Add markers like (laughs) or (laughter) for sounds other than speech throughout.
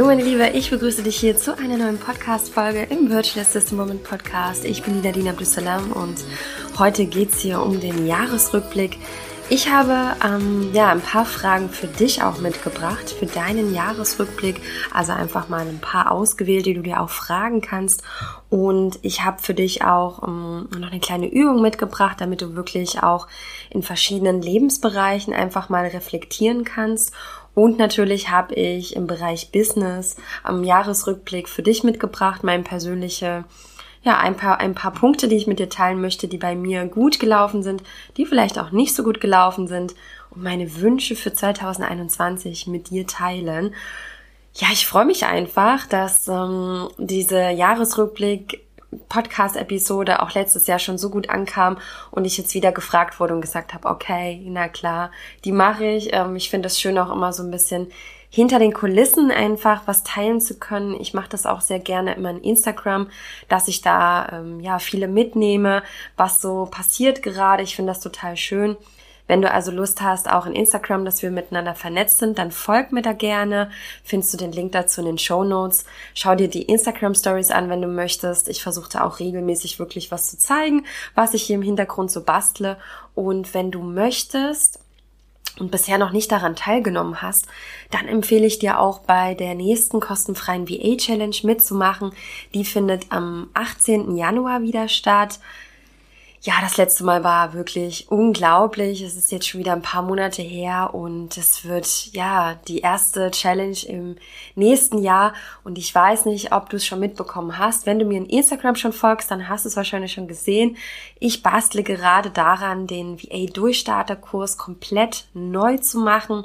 Hallo meine Liebe, ich begrüße dich hier zu einer neuen Podcast-Folge im Virtual Assistant Moment Podcast. Ich bin Nadine Abdussalam und heute geht es hier um den Jahresrückblick. Ich habe ähm, ja ein paar Fragen für dich auch mitgebracht, für deinen Jahresrückblick. Also einfach mal ein paar ausgewählt, die du dir auch fragen kannst. Und ich habe für dich auch ähm, noch eine kleine Übung mitgebracht, damit du wirklich auch in verschiedenen Lebensbereichen einfach mal reflektieren kannst und natürlich habe ich im Bereich Business am Jahresrückblick für dich mitgebracht, mein persönliche, ja, ein paar, ein paar Punkte, die ich mit dir teilen möchte, die bei mir gut gelaufen sind, die vielleicht auch nicht so gut gelaufen sind und meine Wünsche für 2021 mit dir teilen. Ja, ich freue mich einfach, dass ähm, diese Jahresrückblick Podcast-Episode auch letztes Jahr schon so gut ankam und ich jetzt wieder gefragt wurde und gesagt habe, okay, na klar, die mache ich. Ähm, ich finde es schön auch immer so ein bisschen hinter den Kulissen einfach was teilen zu können. Ich mache das auch sehr gerne immer in Instagram, dass ich da ähm, ja viele mitnehme, was so passiert gerade. Ich finde das total schön. Wenn du also Lust hast, auch in Instagram, dass wir miteinander vernetzt sind, dann folg mir da gerne. Findest du den Link dazu in den Show Notes. Schau dir die Instagram Stories an, wenn du möchtest. Ich versuche da auch regelmäßig wirklich was zu zeigen, was ich hier im Hintergrund so bastle. Und wenn du möchtest, und bisher noch nicht daran teilgenommen hast, dann empfehle ich dir auch bei der nächsten kostenfreien VA Challenge mitzumachen. Die findet am 18. Januar wieder statt. Ja, das letzte Mal war wirklich unglaublich. Es ist jetzt schon wieder ein paar Monate her und es wird ja die erste Challenge im nächsten Jahr. Und ich weiß nicht, ob du es schon mitbekommen hast. Wenn du mir in Instagram schon folgst, dann hast du es wahrscheinlich schon gesehen. Ich bastle gerade daran, den VA Durchstarterkurs komplett neu zu machen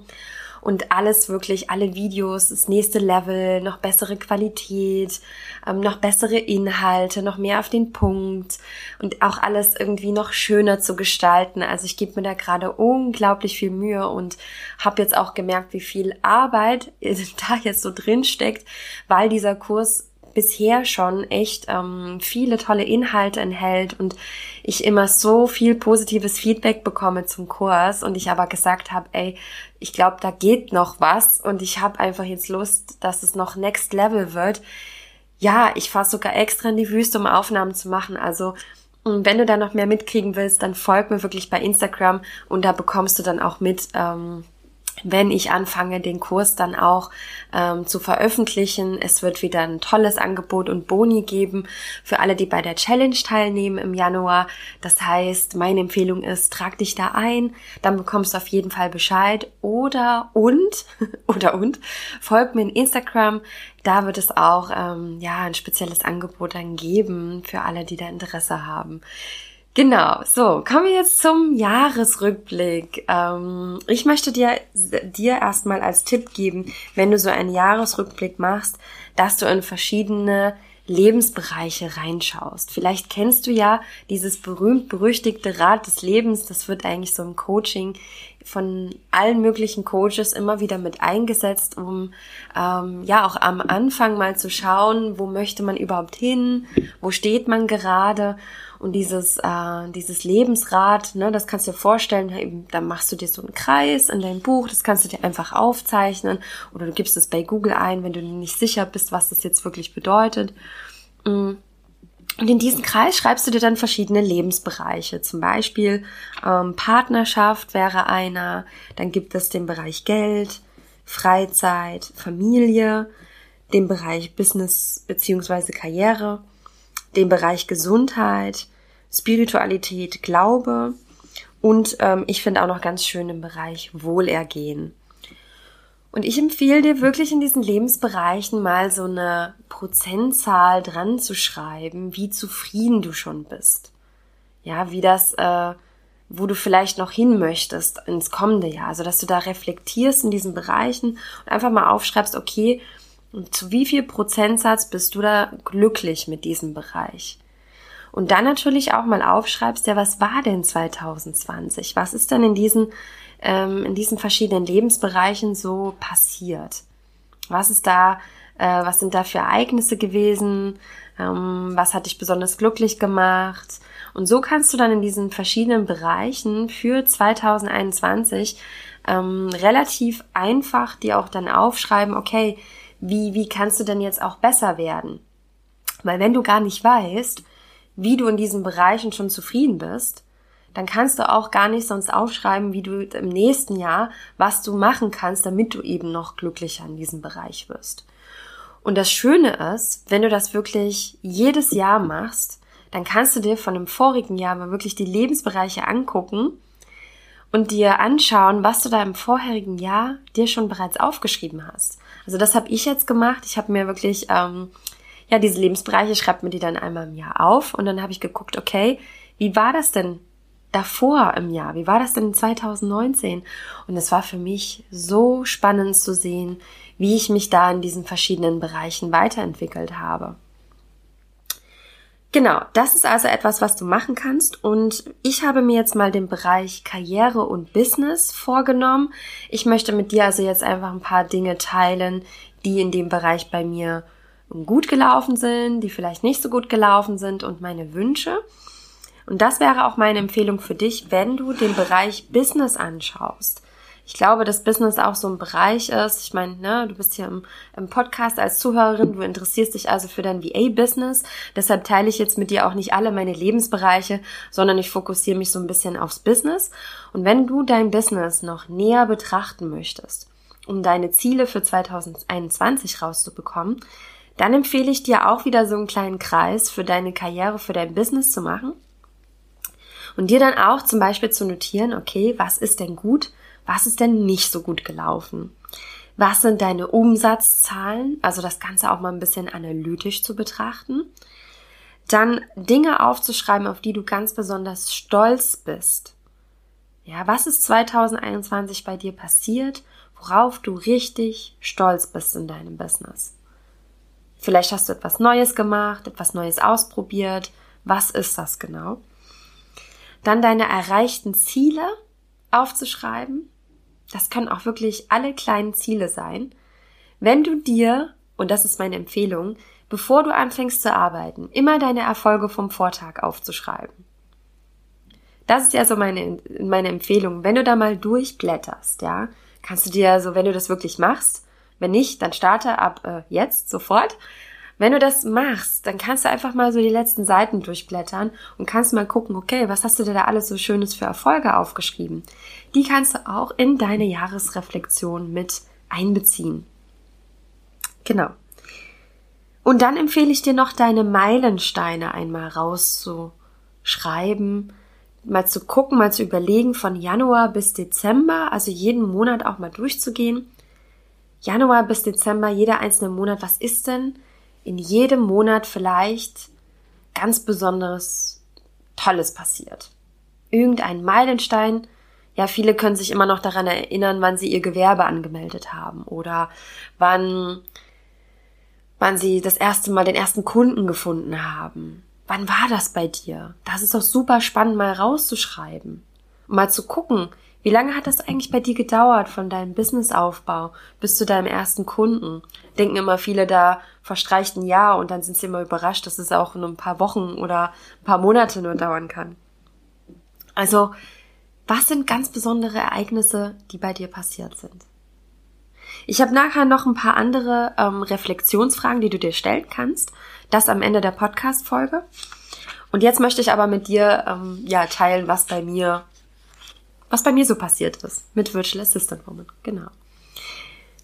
und alles wirklich, alle Videos, das nächste Level, noch bessere Qualität, ähm, noch bessere Inhalte, noch mehr auf den Punkt und auch alles irgendwie noch schöner zu gestalten. Also ich gebe mir da gerade unglaublich viel Mühe und habe jetzt auch gemerkt, wie viel Arbeit (laughs) da jetzt so drin steckt, weil dieser Kurs bisher schon echt ähm, viele tolle Inhalte enthält und ich immer so viel positives Feedback bekomme zum Kurs und ich aber gesagt habe, ey, ich glaube, da geht noch was und ich habe einfach jetzt Lust, dass es noch Next Level wird. Ja, ich fahre sogar extra in die Wüste, um Aufnahmen zu machen. Also wenn du da noch mehr mitkriegen willst, dann folg mir wirklich bei Instagram und da bekommst du dann auch mit, ähm, wenn ich anfange, den Kurs dann auch ähm, zu veröffentlichen. Es wird wieder ein tolles Angebot und Boni geben für alle, die bei der Challenge teilnehmen im Januar. Das heißt, meine Empfehlung ist, trag dich da ein, dann bekommst du auf jeden Fall Bescheid oder und (laughs) oder und folg mir in Instagram. Da wird es auch ähm, ja ein spezielles Angebot dann geben für alle, die da Interesse haben. Genau, so, kommen wir jetzt zum Jahresrückblick. Ähm, ich möchte dir, dir erstmal als Tipp geben, wenn du so einen Jahresrückblick machst, dass du in verschiedene Lebensbereiche reinschaust. Vielleicht kennst du ja dieses berühmt-berüchtigte Rad des Lebens, das wird eigentlich so im Coaching von allen möglichen Coaches immer wieder mit eingesetzt, um ähm, ja auch am Anfang mal zu schauen, wo möchte man überhaupt hin, wo steht man gerade und dieses äh, dieses Lebensrad, ne, das kannst du dir vorstellen, da machst du dir so einen Kreis in deinem Buch, das kannst du dir einfach aufzeichnen oder du gibst es bei Google ein, wenn du nicht sicher bist, was das jetzt wirklich bedeutet. Mm. Und in diesen Kreis schreibst du dir dann verschiedene Lebensbereiche. Zum Beispiel ähm, Partnerschaft wäre einer, dann gibt es den Bereich Geld, Freizeit, Familie, den Bereich Business beziehungsweise Karriere, den Bereich Gesundheit, Spiritualität, Glaube und ähm, ich finde auch noch ganz schön im Bereich Wohlergehen. Und ich empfehle dir wirklich in diesen Lebensbereichen mal so eine Prozentzahl dran zu schreiben, wie zufrieden du schon bist. Ja, wie das, äh, wo du vielleicht noch hin möchtest ins kommende Jahr. Also, dass du da reflektierst in diesen Bereichen und einfach mal aufschreibst, okay, zu wie viel Prozentsatz bist du da glücklich mit diesem Bereich? Und dann natürlich auch mal aufschreibst, ja, was war denn 2020? Was ist denn in diesen ähm, in diesen verschiedenen Lebensbereichen so passiert? Was ist da, äh, was sind da für Ereignisse gewesen? Ähm, was hat dich besonders glücklich gemacht? Und so kannst du dann in diesen verschiedenen Bereichen für 2021 ähm, relativ einfach dir auch dann aufschreiben, okay, wie, wie kannst du denn jetzt auch besser werden? Weil wenn du gar nicht weißt, wie du in diesen Bereichen schon zufrieden bist, dann kannst du auch gar nicht sonst aufschreiben, wie du im nächsten Jahr, was du machen kannst, damit du eben noch glücklicher in diesem Bereich wirst. Und das Schöne ist, wenn du das wirklich jedes Jahr machst, dann kannst du dir von dem vorigen Jahr mal wirklich die Lebensbereiche angucken und dir anschauen, was du da im vorherigen Jahr dir schon bereits aufgeschrieben hast. Also das habe ich jetzt gemacht. Ich habe mir wirklich ähm, ja diese Lebensbereiche schreibt mir die dann einmal im Jahr auf und dann habe ich geguckt, okay, wie war das denn davor im Jahr? Wie war das denn 2019? Und es war für mich so spannend zu sehen, wie ich mich da in diesen verschiedenen Bereichen weiterentwickelt habe. Genau, das ist also etwas, was du machen kannst. Und ich habe mir jetzt mal den Bereich Karriere und Business vorgenommen. Ich möchte mit dir also jetzt einfach ein paar Dinge teilen, die in dem Bereich bei mir gut gelaufen sind, die vielleicht nicht so gut gelaufen sind und meine Wünsche. Und das wäre auch meine Empfehlung für dich, wenn du den Bereich Business anschaust. Ich glaube, dass Business auch so ein Bereich ist. Ich meine, ne, du bist hier im, im Podcast als Zuhörerin, du interessierst dich also für dein VA-Business. Deshalb teile ich jetzt mit dir auch nicht alle meine Lebensbereiche, sondern ich fokussiere mich so ein bisschen aufs Business. Und wenn du dein Business noch näher betrachten möchtest, um deine Ziele für 2021 rauszubekommen, dann empfehle ich dir auch wieder so einen kleinen Kreis für deine Karriere, für dein Business zu machen. Und dir dann auch zum Beispiel zu notieren, okay, was ist denn gut, was ist denn nicht so gut gelaufen? Was sind deine Umsatzzahlen? Also das Ganze auch mal ein bisschen analytisch zu betrachten. Dann Dinge aufzuschreiben, auf die du ganz besonders stolz bist. Ja, was ist 2021 bei dir passiert, worauf du richtig stolz bist in deinem Business? Vielleicht hast du etwas Neues gemacht, etwas Neues ausprobiert. Was ist das genau? Dann deine erreichten Ziele aufzuschreiben. Das können auch wirklich alle kleinen Ziele sein. Wenn du dir, und das ist meine Empfehlung, bevor du anfängst zu arbeiten, immer deine Erfolge vom Vortag aufzuschreiben. Das ist ja so meine, meine Empfehlung. Wenn du da mal durchblätterst, ja, kannst du dir so, wenn du das wirklich machst, wenn nicht, dann starte ab äh, jetzt sofort. Wenn du das machst, dann kannst du einfach mal so die letzten Seiten durchblättern und kannst mal gucken, okay, was hast du dir da alles so Schönes für Erfolge aufgeschrieben? Die kannst du auch in deine Jahresreflexion mit einbeziehen. Genau. Und dann empfehle ich dir noch deine Meilensteine einmal rauszuschreiben, mal zu gucken, mal zu überlegen von Januar bis Dezember, also jeden Monat auch mal durchzugehen. Januar bis Dezember, jeder einzelne Monat, was ist denn in jedem Monat vielleicht ganz besonderes Tolles passiert? Irgendein Meilenstein, ja, viele können sich immer noch daran erinnern, wann sie ihr Gewerbe angemeldet haben oder wann, wann sie das erste Mal den ersten Kunden gefunden haben. Wann war das bei dir? Das ist doch super spannend, mal rauszuschreiben. Mal zu gucken, wie lange hat das eigentlich bei dir gedauert von deinem Businessaufbau bis zu deinem ersten Kunden? Denken immer viele, da verstreicht ein Jahr und dann sind sie immer überrascht, dass es auch nur ein paar Wochen oder ein paar Monate nur dauern kann. Also, was sind ganz besondere Ereignisse, die bei dir passiert sind? Ich habe nachher noch ein paar andere ähm, Reflexionsfragen, die du dir stellen kannst. Das am Ende der Podcast-Folge. Und jetzt möchte ich aber mit dir ähm, ja teilen, was bei mir was bei mir so passiert ist mit Virtual Assistant Woman. Genau.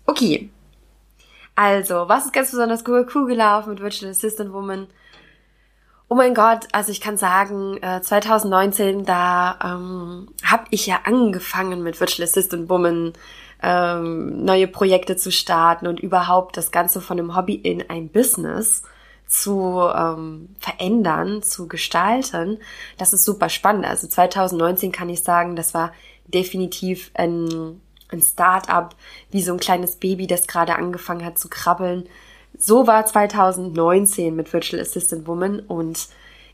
Okay. Also, was ist ganz besonders cool, gelaufen mit Virtual Assistant Woman? Oh mein Gott, also ich kann sagen, 2019, äh, da ähm, habe ich ja angefangen mit Virtual Assistant Woman ähm, neue Projekte zu starten und überhaupt das Ganze von einem Hobby in ein Business zu ähm, verändern, zu gestalten, das ist super spannend. Also 2019 kann ich sagen, das war definitiv ein, ein Start-up, wie so ein kleines Baby, das gerade angefangen hat zu krabbeln. So war 2019 mit Virtual Assistant Woman und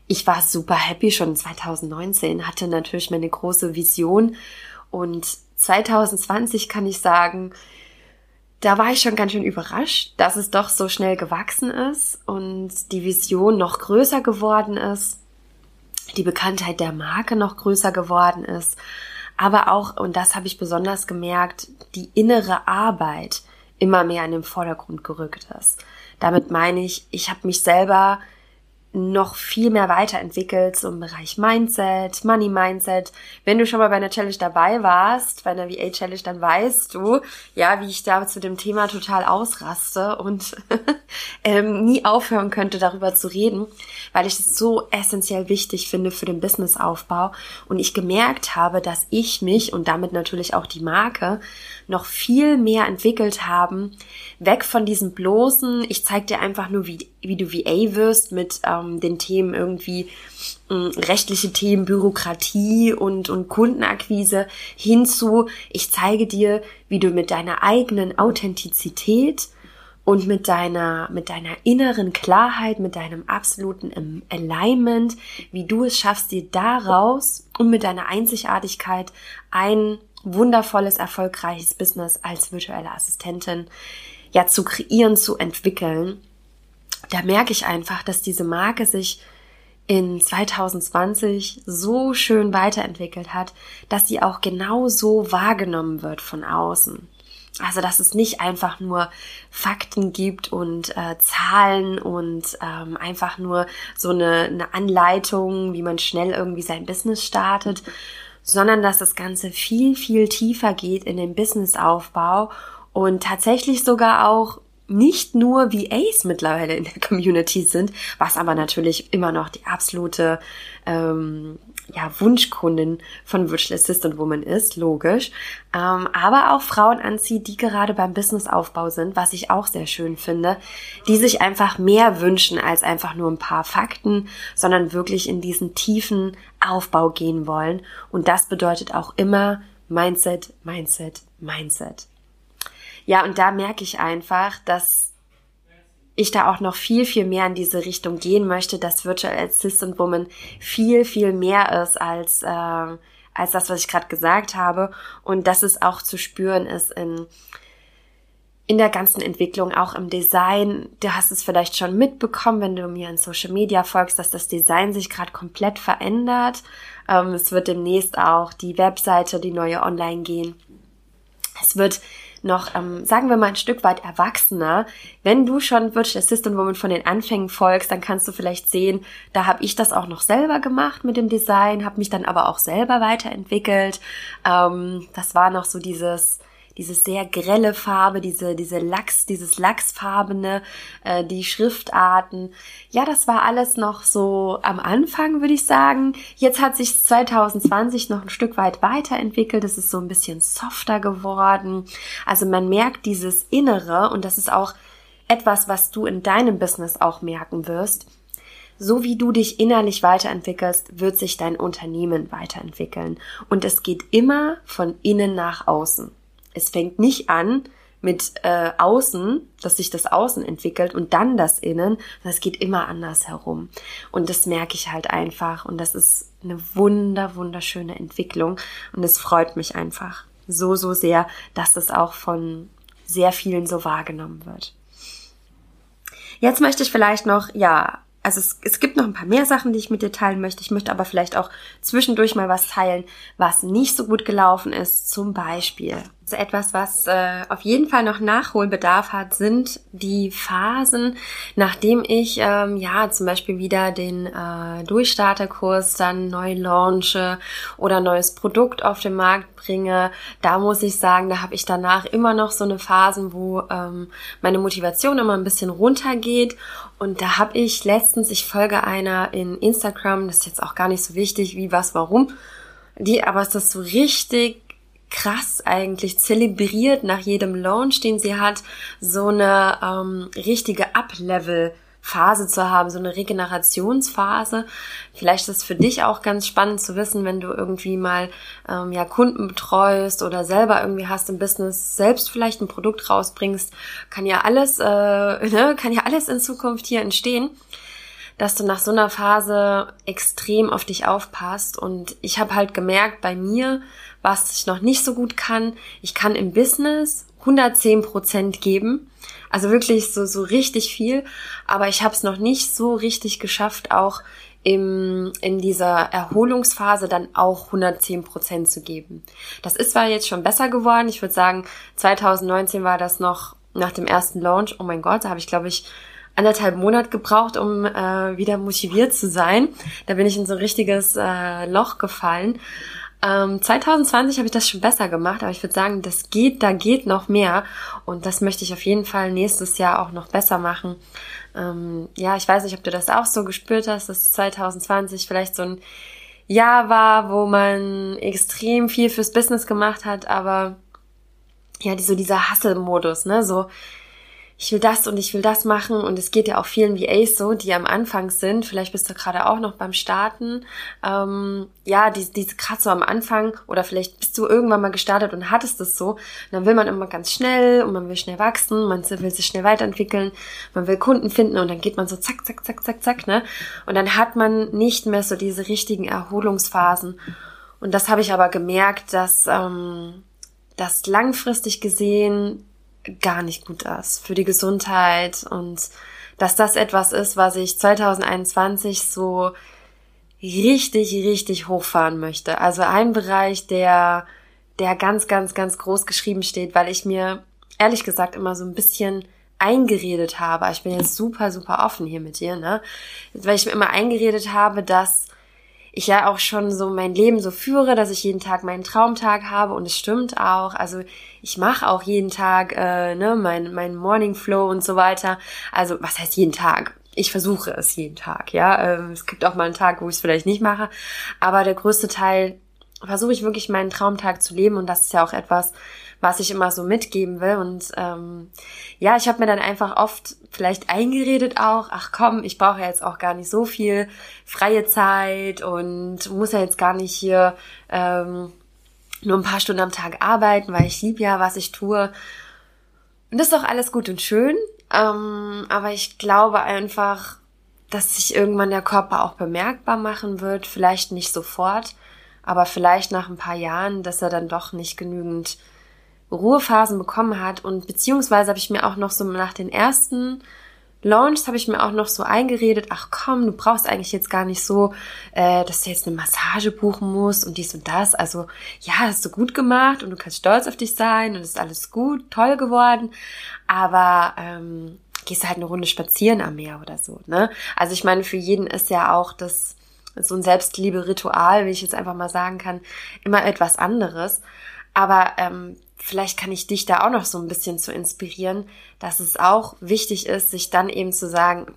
ich war super happy schon 2019, hatte natürlich meine große Vision und 2020 kann ich sagen, da war ich schon ganz schön überrascht, dass es doch so schnell gewachsen ist und die Vision noch größer geworden ist, die Bekanntheit der Marke noch größer geworden ist, aber auch, und das habe ich besonders gemerkt, die innere Arbeit immer mehr in den Vordergrund gerückt ist. Damit meine ich, ich habe mich selber noch viel mehr weiterentwickelt, so im Bereich Mindset, Money Mindset. Wenn du schon mal bei einer Challenge dabei warst, bei einer VA Challenge, dann weißt du, ja, wie ich da zu dem Thema total ausraste und (laughs) ähm, nie aufhören könnte, darüber zu reden, weil ich es so essentiell wichtig finde für den Businessaufbau und ich gemerkt habe, dass ich mich und damit natürlich auch die Marke noch viel mehr entwickelt haben, weg von diesem bloßen, ich zeig dir einfach nur, wie, wie du VA wirst mit ähm, den Themen irgendwie äh, rechtliche Themen, Bürokratie und, und Kundenakquise hinzu, ich zeige dir, wie du mit deiner eigenen Authentizität und mit deiner, mit deiner inneren Klarheit, mit deinem absoluten Alignment, wie du es schaffst, dir daraus und mit deiner Einzigartigkeit ein wundervolles, erfolgreiches Business als virtuelle Assistentin ja zu kreieren, zu entwickeln. Da merke ich einfach, dass diese Marke sich in 2020 so schön weiterentwickelt hat, dass sie auch genau so wahrgenommen wird von außen. Also, dass es nicht einfach nur Fakten gibt und äh, Zahlen und ähm, einfach nur so eine, eine Anleitung, wie man schnell irgendwie sein Business startet, sondern dass das Ganze viel, viel tiefer geht in den Businessaufbau und tatsächlich sogar auch nicht nur VAs mittlerweile in der Community sind, was aber natürlich immer noch die absolute ähm, ja, Wunschkundin von Virtual Assistant Woman ist, logisch. Ähm, aber auch Frauen anzieht, die gerade beim Businessaufbau sind, was ich auch sehr schön finde, die sich einfach mehr wünschen als einfach nur ein paar Fakten, sondern wirklich in diesen tiefen Aufbau gehen wollen. Und das bedeutet auch immer Mindset, Mindset, Mindset. Ja, und da merke ich einfach, dass ich da auch noch viel, viel mehr in diese Richtung gehen möchte, dass Virtual Assistant Woman viel, viel mehr ist als, äh, als das, was ich gerade gesagt habe. Und dass es auch zu spüren ist in, in der ganzen Entwicklung, auch im Design. Du hast es vielleicht schon mitbekommen, wenn du mir in Social Media folgst, dass das Design sich gerade komplett verändert. Ähm, es wird demnächst auch die Webseite, die neue online gehen. Es wird noch, ähm, sagen wir mal, ein Stück weit erwachsener. Wenn du schon Virtual Assistant Woman von den Anfängen folgst, dann kannst du vielleicht sehen, da habe ich das auch noch selber gemacht mit dem Design, habe mich dann aber auch selber weiterentwickelt. Ähm, das war noch so dieses diese sehr grelle Farbe, diese, diese Lachs, dieses Lachsfarbene, äh, die Schriftarten. Ja, das war alles noch so am Anfang, würde ich sagen. Jetzt hat sich 2020 noch ein Stück weit weiterentwickelt. Es ist so ein bisschen softer geworden. Also man merkt dieses Innere und das ist auch etwas, was du in deinem Business auch merken wirst. So wie du dich innerlich weiterentwickelst, wird sich dein Unternehmen weiterentwickeln. Und es geht immer von innen nach außen. Es fängt nicht an mit äh, Außen, dass sich das Außen entwickelt und dann das Innen. Das geht immer anders herum. Und das merke ich halt einfach. Und das ist eine wunder, wunderschöne Entwicklung. Und es freut mich einfach so, so sehr, dass das auch von sehr vielen so wahrgenommen wird. Jetzt möchte ich vielleicht noch, ja, also es, es gibt noch ein paar mehr Sachen, die ich mit dir teilen möchte. Ich möchte aber vielleicht auch zwischendurch mal was teilen, was nicht so gut gelaufen ist. Zum Beispiel etwas, was äh, auf jeden Fall noch Nachholbedarf hat, sind die Phasen, nachdem ich ähm, ja zum Beispiel wieder den äh, Durchstarterkurs dann neu launche oder neues Produkt auf den Markt bringe. Da muss ich sagen, da habe ich danach immer noch so eine Phasen, wo ähm, meine Motivation immer ein bisschen runtergeht. Und da habe ich letztens, ich folge einer in Instagram, das ist jetzt auch gar nicht so wichtig, wie was, warum. Die, aber ist das so richtig krass eigentlich zelebriert nach jedem Launch, den sie hat, so eine ähm, richtige Up-Level Phase zu haben, so eine Regenerationsphase. Vielleicht ist es für dich auch ganz spannend zu wissen, wenn du irgendwie mal ähm, ja Kunden betreust oder selber irgendwie hast im Business, selbst vielleicht ein Produkt rausbringst, kann ja alles, äh, (laughs) ne, kann ja alles in Zukunft hier entstehen dass du nach so einer Phase extrem auf dich aufpasst. Und ich habe halt gemerkt bei mir, was ich noch nicht so gut kann. Ich kann im Business 110 Prozent geben. Also wirklich so, so richtig viel. Aber ich habe es noch nicht so richtig geschafft, auch im, in dieser Erholungsphase dann auch 110 Prozent zu geben. Das ist zwar jetzt schon besser geworden. Ich würde sagen, 2019 war das noch nach dem ersten Launch, oh mein Gott, da habe ich, glaube ich, anderthalb Monate gebraucht, um äh, wieder motiviert zu sein. Da bin ich in so ein richtiges äh, Loch gefallen. Ähm, 2020 habe ich das schon besser gemacht, aber ich würde sagen, das geht, da geht noch mehr und das möchte ich auf jeden Fall nächstes Jahr auch noch besser machen. Ähm, ja, ich weiß nicht, ob du das auch so gespürt hast, dass 2020 vielleicht so ein Jahr war, wo man extrem viel fürs Business gemacht hat, aber ja, die, so dieser Hustle-Modus, ne, so ich will das und ich will das machen. Und es geht ja auch vielen VAs so, die am Anfang sind, vielleicht bist du gerade auch noch beim Starten, ähm, ja, die, die gerade so am Anfang oder vielleicht bist du irgendwann mal gestartet und hattest es so, und dann will man immer ganz schnell und man will schnell wachsen, man will sich schnell weiterentwickeln, man will Kunden finden und dann geht man so zack, zack, zack, zack, zack, ne, und dann hat man nicht mehr so diese richtigen Erholungsphasen. Und das habe ich aber gemerkt, dass ähm, das langfristig gesehen gar nicht gut ist für die Gesundheit und dass das etwas ist, was ich 2021 so richtig, richtig hochfahren möchte. Also ein Bereich, der, der ganz, ganz, ganz groß geschrieben steht, weil ich mir ehrlich gesagt immer so ein bisschen eingeredet habe. Ich bin jetzt super, super offen hier mit dir, ne? Weil ich mir immer eingeredet habe, dass ich ja auch schon so mein Leben so führe, dass ich jeden Tag meinen Traumtag habe und es stimmt auch. Also ich mache auch jeden Tag äh, ne, mein, mein Morning Flow und so weiter. Also was heißt jeden Tag? Ich versuche es jeden Tag, ja. Ähm, es gibt auch mal einen Tag, wo ich es vielleicht nicht mache, aber der größte Teil versuche ich wirklich meinen Traumtag zu leben und das ist ja auch etwas, was ich immer so mitgeben will. Und ähm, ja, ich habe mir dann einfach oft vielleicht eingeredet auch, ach komm, ich brauche ja jetzt auch gar nicht so viel freie Zeit und muss ja jetzt gar nicht hier ähm, nur ein paar Stunden am Tag arbeiten, weil ich liebe ja, was ich tue. Und das ist doch alles gut und schön. Ähm, aber ich glaube einfach, dass sich irgendwann der Körper auch bemerkbar machen wird. Vielleicht nicht sofort, aber vielleicht nach ein paar Jahren, dass er dann doch nicht genügend Ruhephasen bekommen hat und beziehungsweise habe ich mir auch noch so nach den ersten Launches habe ich mir auch noch so eingeredet, ach komm, du brauchst eigentlich jetzt gar nicht so, äh, dass du jetzt eine Massage buchen musst und dies und das. Also ja, hast du gut gemacht und du kannst stolz auf dich sein und ist alles gut, toll geworden. Aber ähm, gehst halt eine Runde spazieren am Meer oder so. Ne? Also ich meine, für jeden ist ja auch das so ein Selbstliebe-Ritual, wie ich jetzt einfach mal sagen kann, immer etwas anderes. Aber ähm, vielleicht kann ich dich da auch noch so ein bisschen zu inspirieren, dass es auch wichtig ist, sich dann eben zu sagen,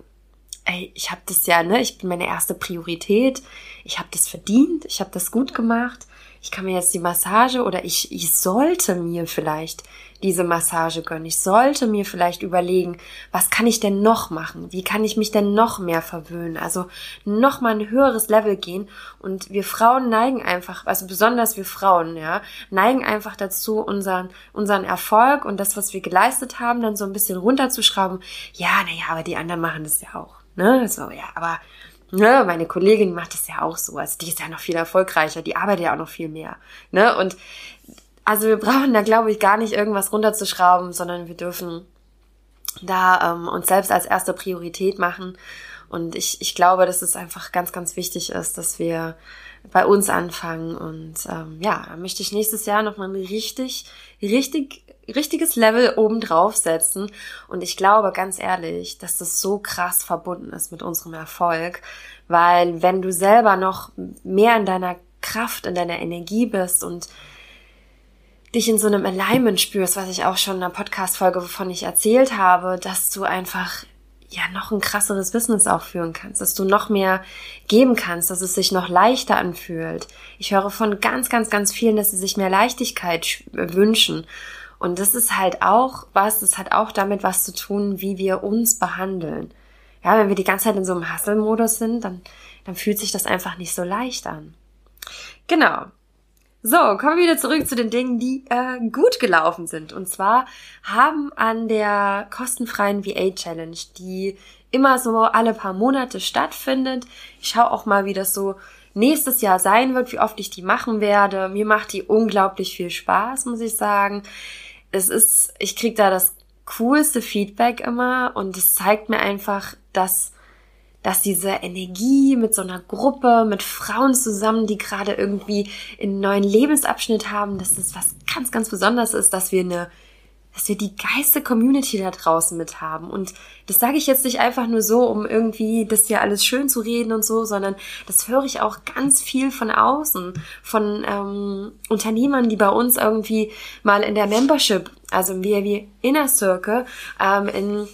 ey, ich habe das ja, ne, ich bin meine erste Priorität, ich habe das verdient, ich habe das gut gemacht, ich kann mir jetzt die Massage oder ich, ich sollte mir vielleicht diese Massage gönnen. Ich sollte mir vielleicht überlegen, was kann ich denn noch machen? Wie kann ich mich denn noch mehr verwöhnen? Also noch mal ein höheres Level gehen. Und wir Frauen neigen einfach, also besonders wir Frauen, ja, neigen einfach dazu, unseren, unseren Erfolg und das, was wir geleistet haben, dann so ein bisschen runterzuschrauben. Ja, naja, aber die anderen machen das ja auch. Ne? So, ja, aber Ne, meine Kollegin macht das ja auch so. Also die ist ja noch viel erfolgreicher, die arbeitet ja auch noch viel mehr. Ne? Und also wir brauchen da, glaube ich, gar nicht irgendwas runterzuschrauben, sondern wir dürfen da ähm, uns selbst als erste Priorität machen. Und ich, ich glaube, dass es einfach ganz, ganz wichtig ist, dass wir bei uns anfangen. Und ähm, ja, da möchte ich nächstes Jahr nochmal ein richtig, richtig, richtiges Level oben drauf setzen. Und ich glaube ganz ehrlich, dass das so krass verbunden ist mit unserem Erfolg. Weil wenn du selber noch mehr in deiner Kraft, in deiner Energie bist und dich in so einem Alignment spürst, was ich auch schon in einer Podcast-Folge, wovon ich erzählt habe, dass du einfach ja noch ein krasseres Business auch führen kannst, dass du noch mehr geben kannst, dass es sich noch leichter anfühlt. Ich höre von ganz, ganz, ganz vielen, dass sie sich mehr Leichtigkeit wünschen. Und das ist halt auch was, das hat auch damit was zu tun, wie wir uns behandeln. Ja, wenn wir die ganze Zeit in so einem Hustle-Modus sind, dann, dann fühlt sich das einfach nicht so leicht an. Genau. So, kommen wir wieder zurück zu den Dingen, die äh, gut gelaufen sind. Und zwar haben an der kostenfreien VA Challenge, die immer so alle paar Monate stattfindet. Ich schaue auch mal, wie das so nächstes Jahr sein wird, wie oft ich die machen werde. Mir macht die unglaublich viel Spaß, muss ich sagen. Es ist, ich krieg da das coolste Feedback immer und es zeigt mir einfach, dass dass diese Energie mit so einer Gruppe, mit Frauen zusammen, die gerade irgendwie einen neuen Lebensabschnitt haben, dass das was ganz, ganz Besonderes ist, dass wir eine dass wir die geiste Community da draußen mit haben. Und das sage ich jetzt nicht einfach nur so, um irgendwie das hier alles schön zu reden und so, sondern das höre ich auch ganz viel von außen, von ähm, Unternehmern, die bei uns irgendwie mal in der Membership, also im WW Inner Circle, ähm, in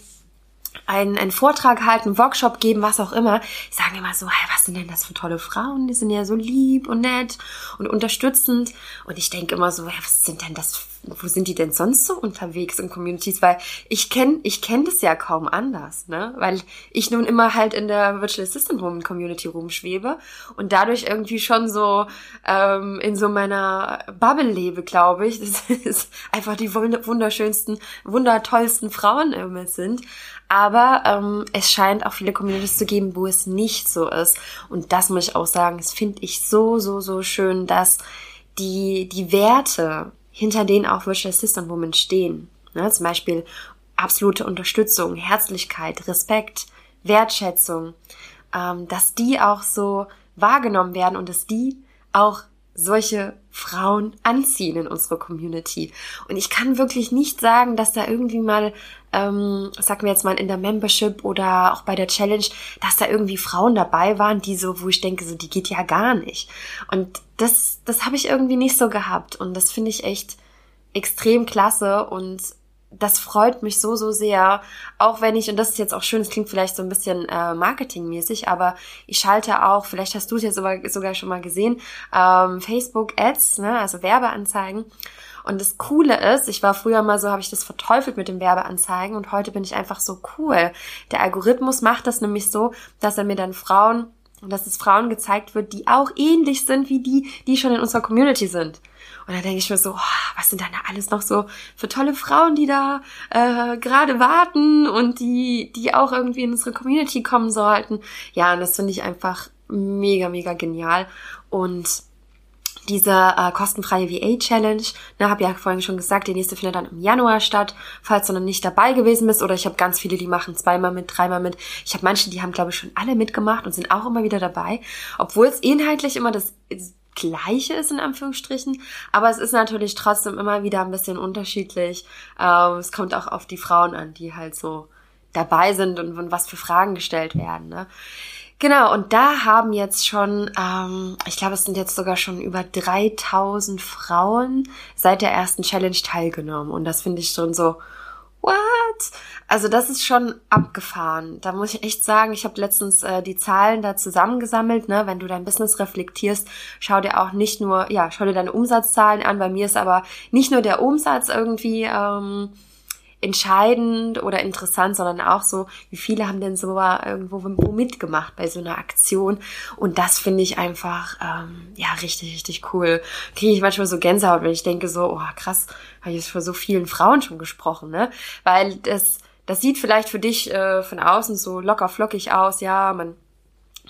einen, einen Vortrag halten, Workshop geben, was auch immer, die sagen immer so, hey, was sind denn das für tolle Frauen? Die sind ja so lieb und nett und unterstützend. Und ich denke immer so, hey, was sind denn das, wo sind die denn sonst so unterwegs in Communities? Weil ich kenne ich kenn das ja kaum anders, ne? Weil ich nun immer halt in der Virtual Assistant Woman Community rumschwebe und dadurch irgendwie schon so ähm, in so meiner Bubble lebe, glaube ich. (laughs) Das ist einfach die wunderschönsten, wundertollsten Frauen immer sind. Aber ähm, es scheint auch viele Communities zu geben, wo es nicht so ist. Und das muss ich auch sagen, das finde ich so, so, so schön, dass die, die Werte, hinter denen auch Virtual Assistant Women stehen, ne, zum Beispiel absolute Unterstützung, Herzlichkeit, Respekt, Wertschätzung, ähm, dass die auch so wahrgenommen werden und dass die auch solche Frauen anziehen in unsere Community. Und ich kann wirklich nicht sagen, dass da irgendwie mal, ähm, sagen wir jetzt mal in der Membership oder auch bei der Challenge, dass da irgendwie Frauen dabei waren, die so, wo ich denke, so, die geht ja gar nicht. Und das, das habe ich irgendwie nicht so gehabt. Und das finde ich echt extrem klasse und das freut mich so, so sehr. Auch wenn ich, und das ist jetzt auch schön, es klingt vielleicht so ein bisschen äh, marketingmäßig, aber ich schalte auch, vielleicht hast du es jetzt sogar, sogar schon mal gesehen, ähm, Facebook-Ads, ne, also Werbeanzeigen. Und das Coole ist, ich war früher mal so, habe ich das verteufelt mit den Werbeanzeigen und heute bin ich einfach so cool. Der Algorithmus macht das nämlich so, dass er mir dann Frauen, dass es Frauen gezeigt wird, die auch ähnlich sind wie die, die schon in unserer Community sind. Und dann denke ich mir so, oh, was sind da alles noch so für tolle Frauen, die da äh, gerade warten und die, die auch irgendwie in unsere Community kommen sollten. Ja, und das finde ich einfach mega, mega genial. Und diese äh, kostenfreie VA-Challenge, ne, habe ja vorhin schon gesagt, die nächste findet dann im Januar statt, falls du noch nicht dabei gewesen bist. Oder ich habe ganz viele, die machen zweimal mit, dreimal mit. Ich habe manche, die haben, glaube ich, schon alle mitgemacht und sind auch immer wieder dabei. Obwohl es inhaltlich immer das Gleiche ist, in Anführungsstrichen. Aber es ist natürlich trotzdem immer wieder ein bisschen unterschiedlich. Ähm, es kommt auch auf die Frauen an, die halt so dabei sind und, und was für Fragen gestellt werden. Ne? Genau, und da haben jetzt schon, ähm, ich glaube, es sind jetzt sogar schon über 3000 Frauen seit der ersten Challenge teilgenommen. Und das finde ich schon so, what? Also das ist schon abgefahren. Da muss ich echt sagen, ich habe letztens äh, die Zahlen da zusammengesammelt. Ne? Wenn du dein Business reflektierst, schau dir auch nicht nur, ja, schau dir deine Umsatzzahlen an. Bei mir ist aber nicht nur der Umsatz irgendwie ähm, entscheidend oder interessant, sondern auch so, wie viele haben denn so irgendwo mitgemacht bei so einer Aktion. Und das finde ich einfach, ähm, ja, richtig, richtig cool. Kriege ich manchmal so Gänsehaut, wenn ich denke so, oh krass, habe ich jetzt vor so vielen Frauen schon gesprochen, ne? Weil das, das sieht vielleicht für dich äh, von außen so locker flockig aus, ja, man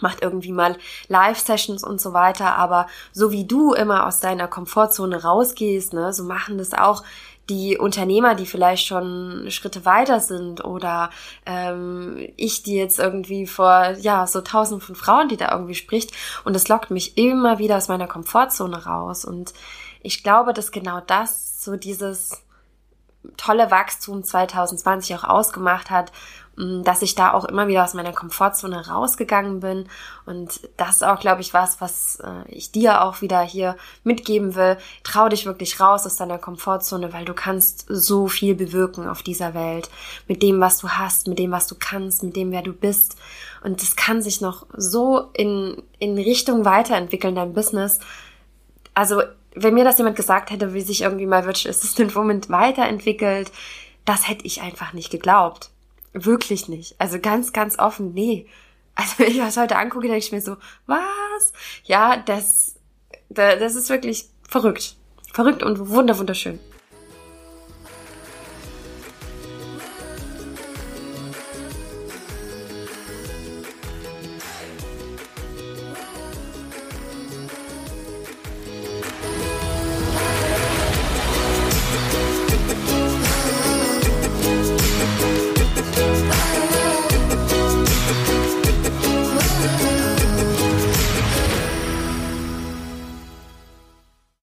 macht irgendwie mal Live-Sessions und so weiter, aber so wie du immer aus deiner Komfortzone rausgehst, ne, so machen das auch die Unternehmer, die vielleicht schon Schritte weiter sind oder ähm, ich, die jetzt irgendwie vor, ja, so tausend von Frauen, die da irgendwie spricht. Und das lockt mich immer wieder aus meiner Komfortzone raus. Und ich glaube, dass genau das so dieses tolle Wachstum 2020 auch ausgemacht hat dass ich da auch immer wieder aus meiner Komfortzone rausgegangen bin. Und das ist auch, glaube ich, was, was äh, ich dir auch wieder hier mitgeben will. Trau dich wirklich raus aus deiner Komfortzone, weil du kannst so viel bewirken auf dieser Welt. Mit dem, was du hast, mit dem, was du kannst, mit dem, wer du bist. Und das kann sich noch so in, in Richtung weiterentwickeln, dein Business. Also, wenn mir das jemand gesagt hätte, wie sich irgendwie mal Virtual Assistant Woman weiterentwickelt, das hätte ich einfach nicht geglaubt. Wirklich nicht. Also ganz, ganz offen, nee. Also wenn ich das heute angucke, denke ich mir so, was? Ja, das, das ist wirklich verrückt. Verrückt und wunder, wunderschön.